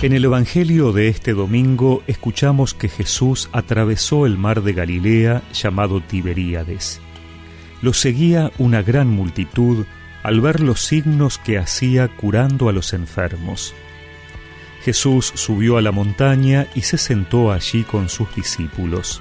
En el Evangelio de este domingo escuchamos que Jesús atravesó el mar de Galilea llamado Tiberíades. Lo seguía una gran multitud al ver los signos que hacía curando a los enfermos. Jesús subió a la montaña y se sentó allí con sus discípulos.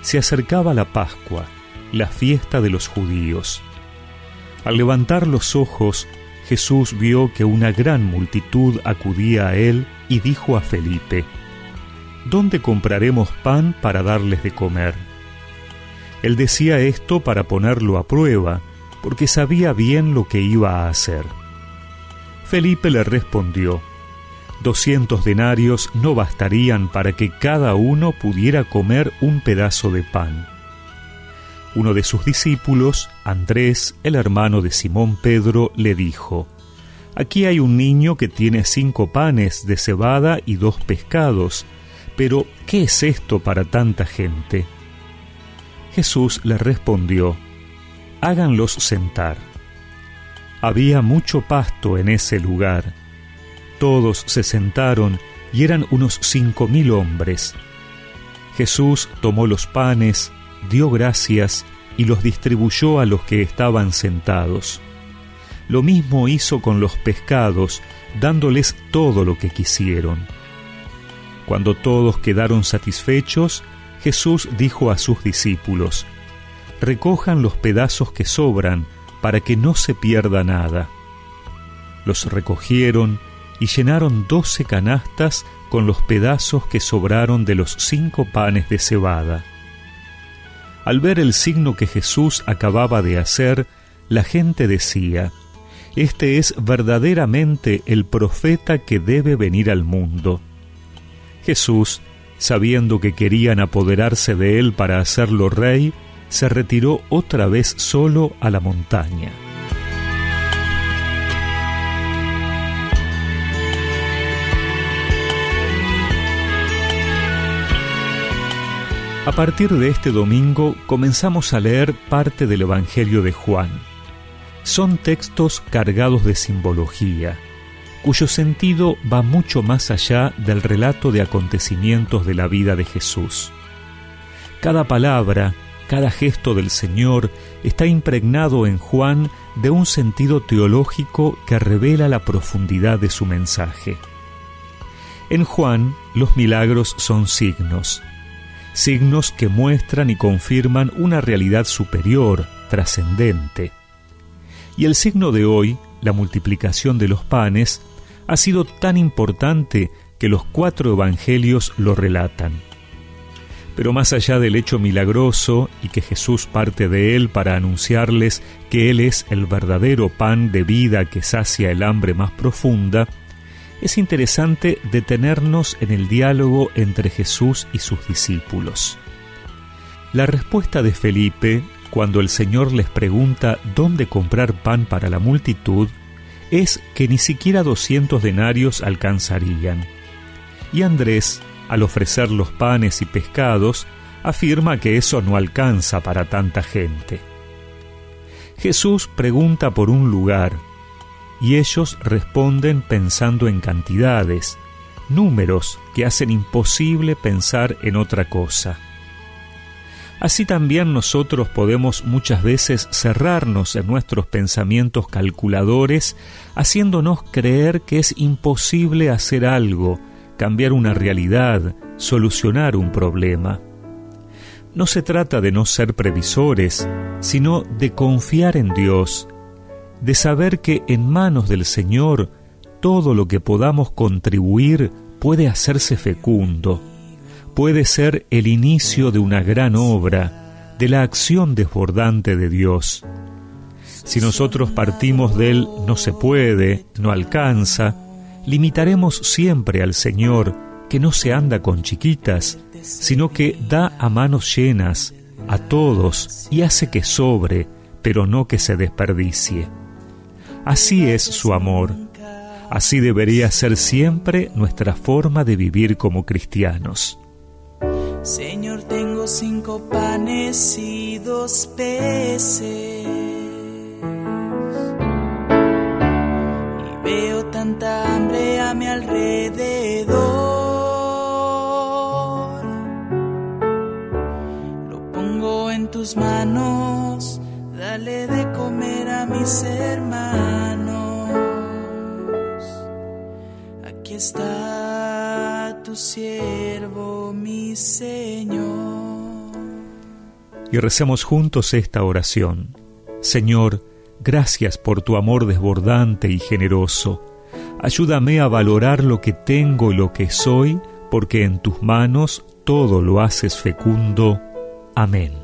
Se acercaba la Pascua, la fiesta de los judíos. Al levantar los ojos, Jesús vio que una gran multitud acudía a él y dijo a Felipe, ¿Dónde compraremos pan para darles de comer? Él decía esto para ponerlo a prueba, porque sabía bien lo que iba a hacer. Felipe le respondió, Doscientos denarios no bastarían para que cada uno pudiera comer un pedazo de pan. Uno de sus discípulos, Andrés, el hermano de Simón Pedro, le dijo, Aquí hay un niño que tiene cinco panes de cebada y dos pescados, pero ¿qué es esto para tanta gente? Jesús le respondió, Háganlos sentar. Había mucho pasto en ese lugar. Todos se sentaron y eran unos cinco mil hombres. Jesús tomó los panes, dio gracias y los distribuyó a los que estaban sentados. Lo mismo hizo con los pescados, dándoles todo lo que quisieron. Cuando todos quedaron satisfechos, Jesús dijo a sus discípulos, Recojan los pedazos que sobran, para que no se pierda nada. Los recogieron y llenaron doce canastas con los pedazos que sobraron de los cinco panes de cebada. Al ver el signo que Jesús acababa de hacer, la gente decía, Este es verdaderamente el profeta que debe venir al mundo. Jesús, sabiendo que querían apoderarse de él para hacerlo rey, se retiró otra vez solo a la montaña. A partir de este domingo comenzamos a leer parte del Evangelio de Juan. Son textos cargados de simbología, cuyo sentido va mucho más allá del relato de acontecimientos de la vida de Jesús. Cada palabra, cada gesto del Señor está impregnado en Juan de un sentido teológico que revela la profundidad de su mensaje. En Juan, los milagros son signos, signos que muestran y confirman una realidad superior, trascendente. Y el signo de hoy, la multiplicación de los panes, ha sido tan importante que los cuatro evangelios lo relatan. Pero más allá del hecho milagroso y que Jesús parte de él para anunciarles que Él es el verdadero pan de vida que sacia el hambre más profunda, es interesante detenernos en el diálogo entre Jesús y sus discípulos. La respuesta de Felipe, cuando el Señor les pregunta dónde comprar pan para la multitud, es que ni siquiera doscientos denarios alcanzarían. Y Andrés, al ofrecer los panes y pescados, afirma que eso no alcanza para tanta gente. Jesús pregunta por un lugar, y ellos responden pensando en cantidades, números que hacen imposible pensar en otra cosa. Así también nosotros podemos muchas veces cerrarnos en nuestros pensamientos calculadores, haciéndonos creer que es imposible hacer algo, cambiar una realidad, solucionar un problema. No se trata de no ser previsores, sino de confiar en Dios, de saber que en manos del Señor todo lo que podamos contribuir puede hacerse fecundo, puede ser el inicio de una gran obra, de la acción desbordante de Dios. Si nosotros partimos del no se puede, no alcanza, limitaremos siempre al Señor, que no se anda con chiquitas, sino que da a manos llenas a todos y hace que sobre, pero no que se desperdicie. Así es su amor. Así debería ser siempre nuestra forma de vivir como cristianos. Señor, tengo cinco panes y dos peces. Y veo tanta hambre a mi alrededor. Lo pongo en tus manos dale de comer a mis hermanos. Aquí está tu siervo, mi Señor. Y recemos juntos esta oración. Señor, gracias por tu amor desbordante y generoso. Ayúdame a valorar lo que tengo y lo que soy, porque en tus manos todo lo haces fecundo. Amén